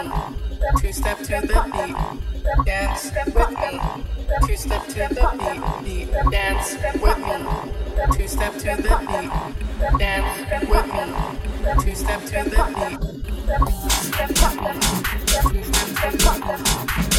Two step to the beat. Dance with me. Two step to the beat. beat. Dance with me. Two step to the beat. Dance with me. Two step to the beat. Two step to the beat.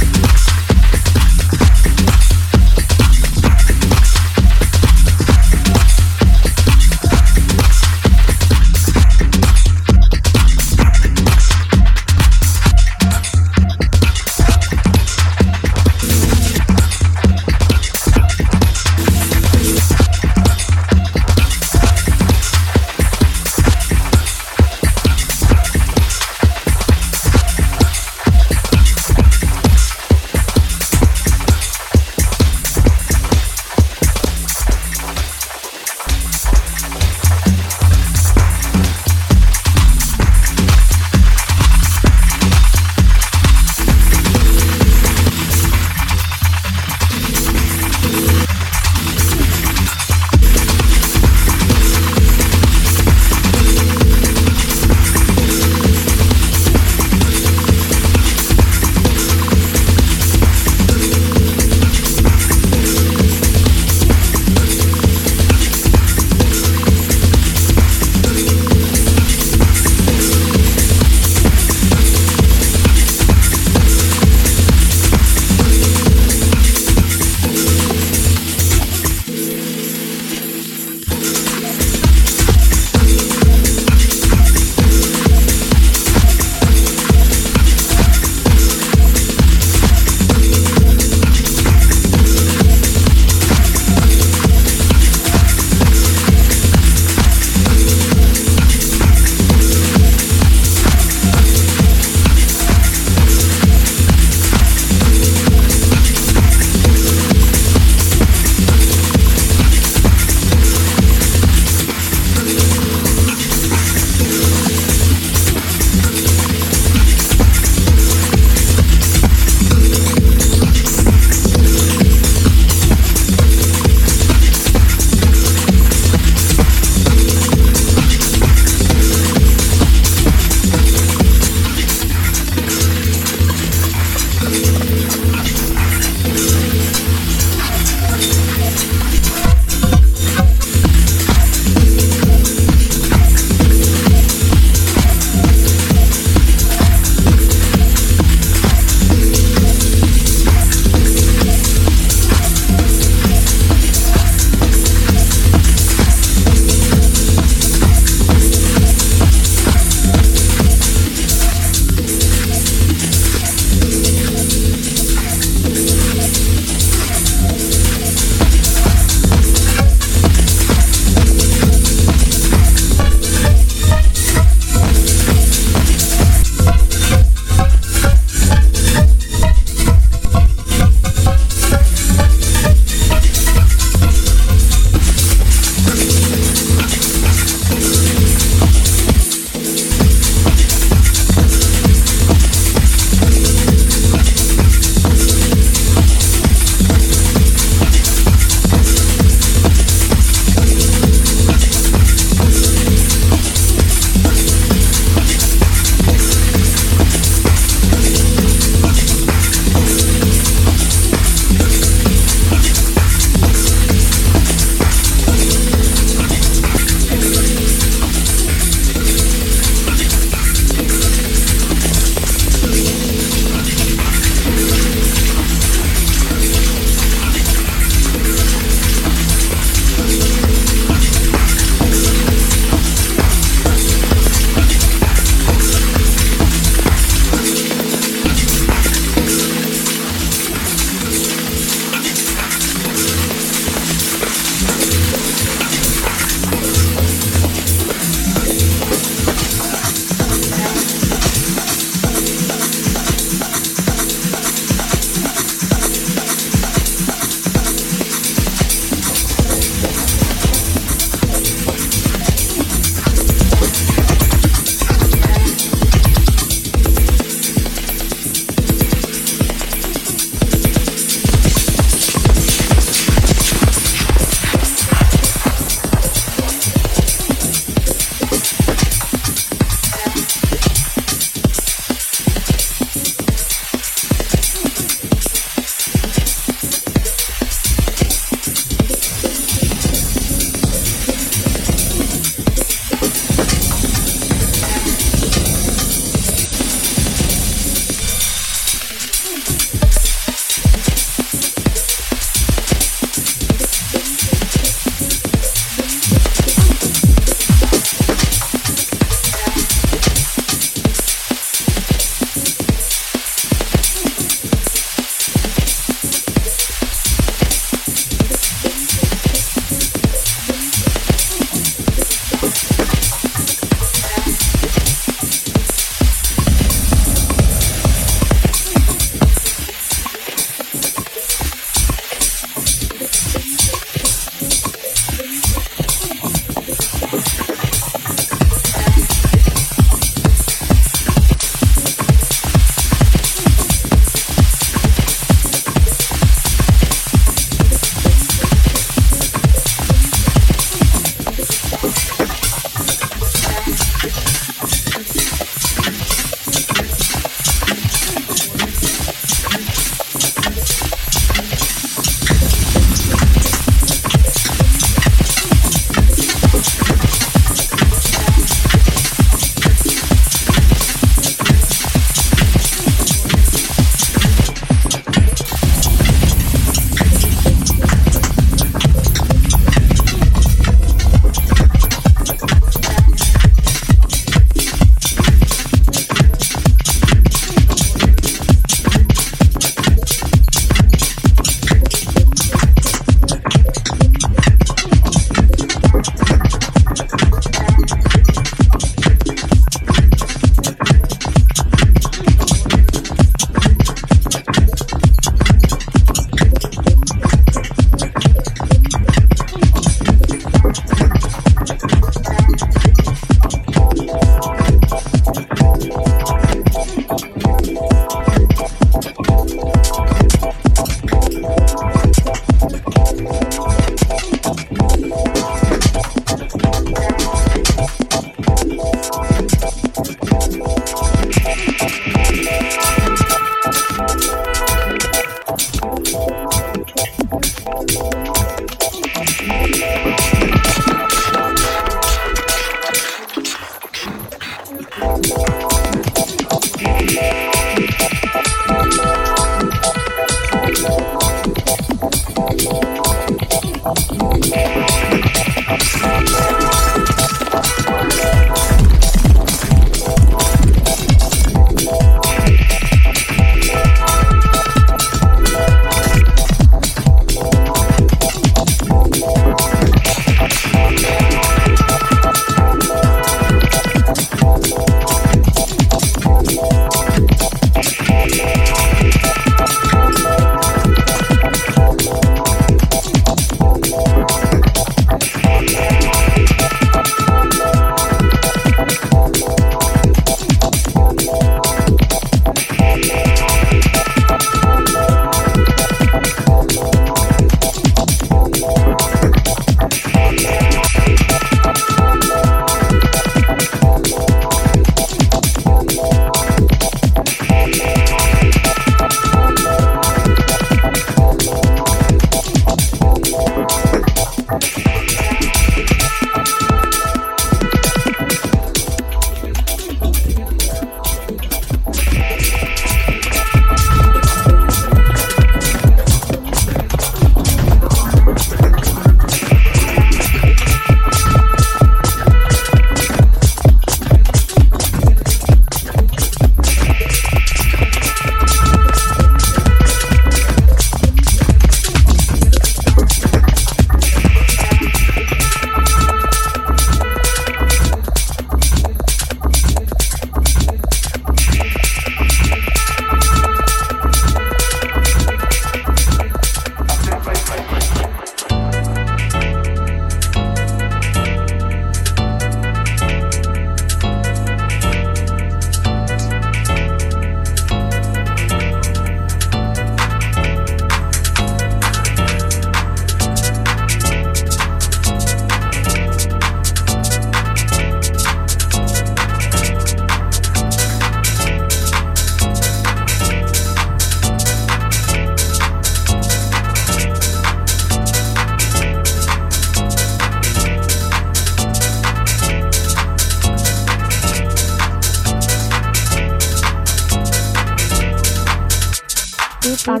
Just a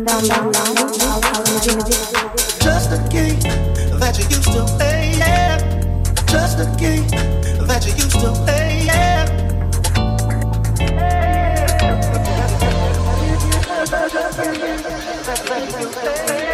game that you used to play. Yeah. Just a game that you used to play. Yeah. Just game that you used to play.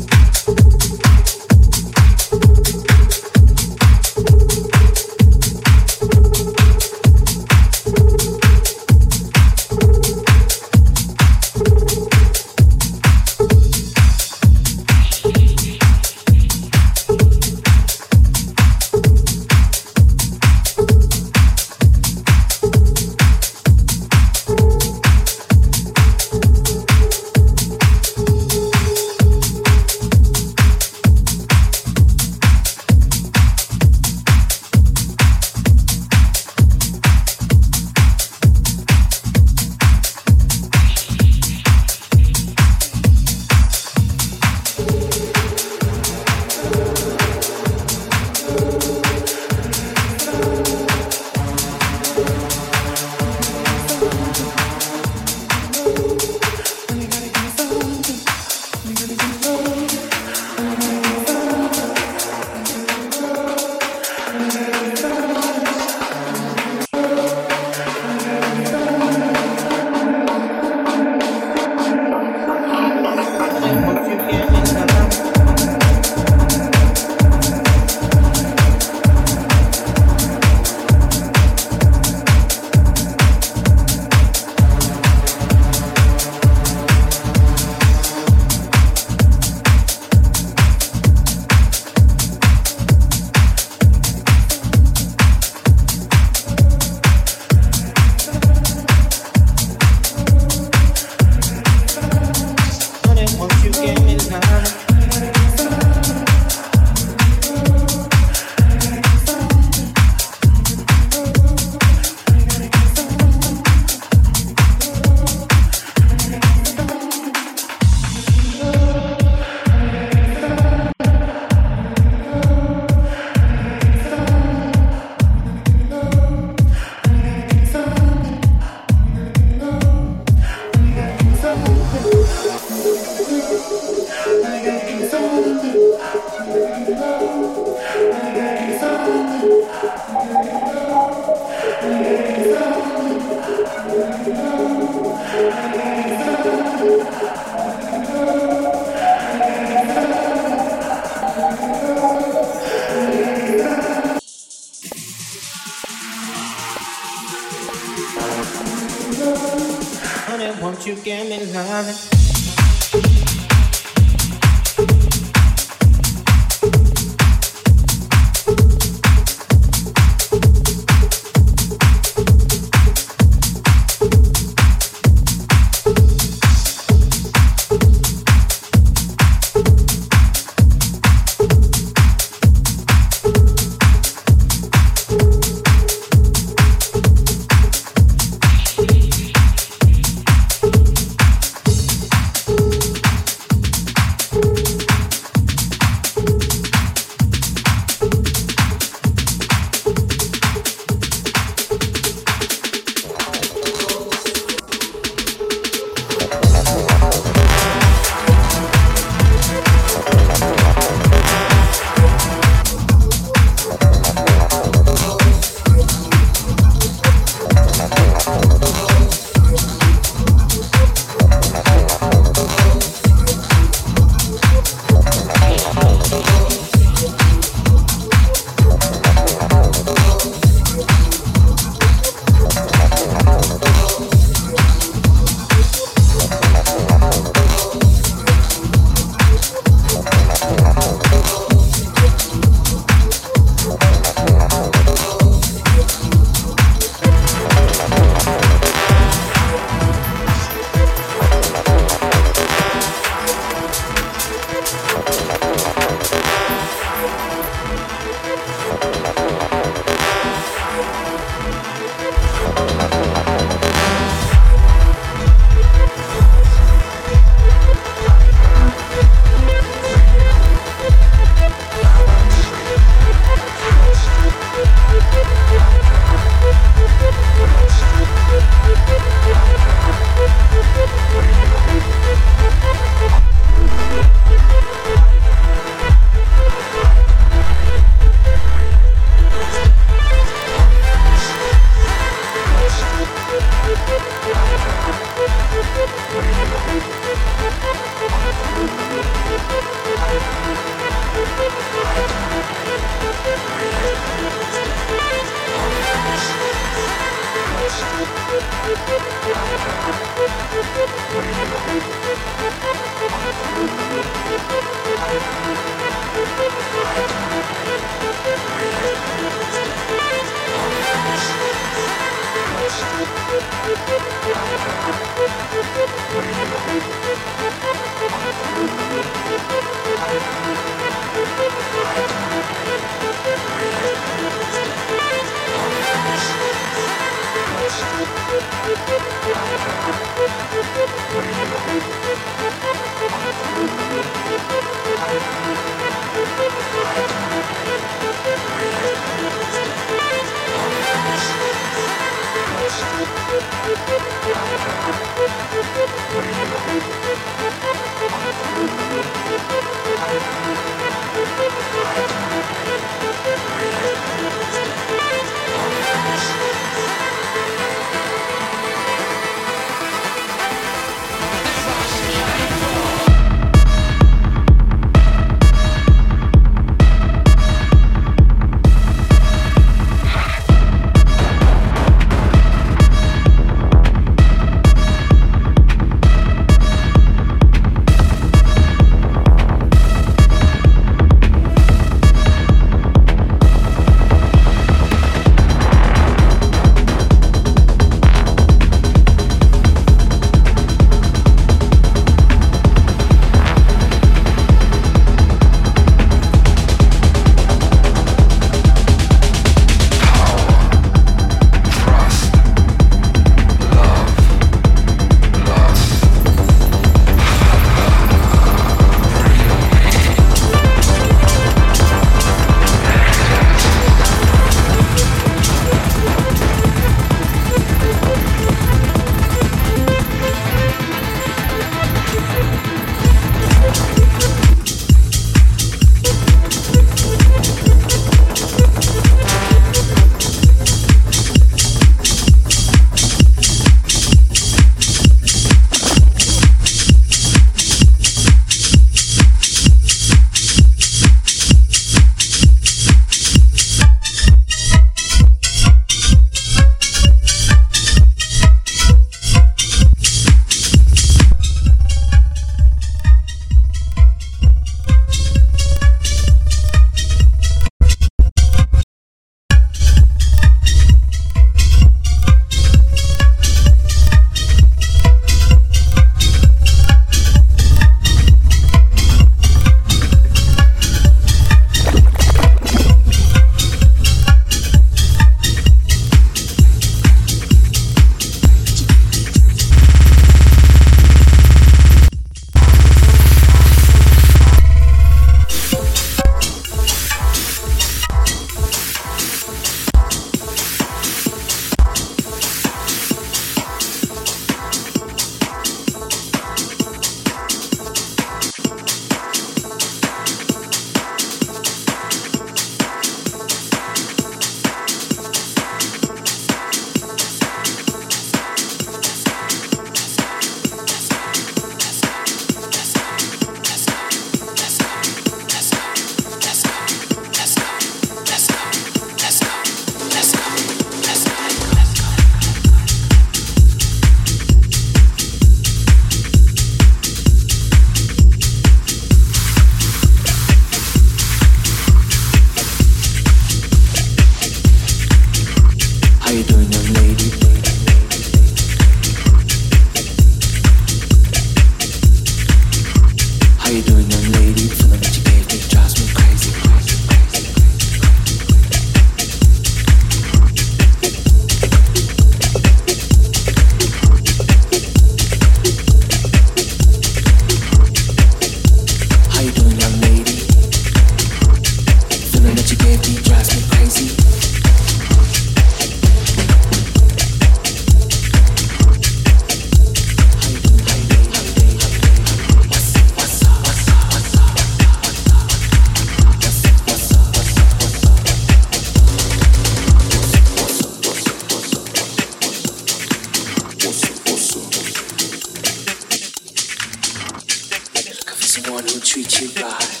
Treat you right.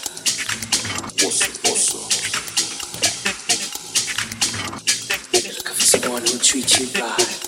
Posso, posso. Looking for someone who'll treat you right.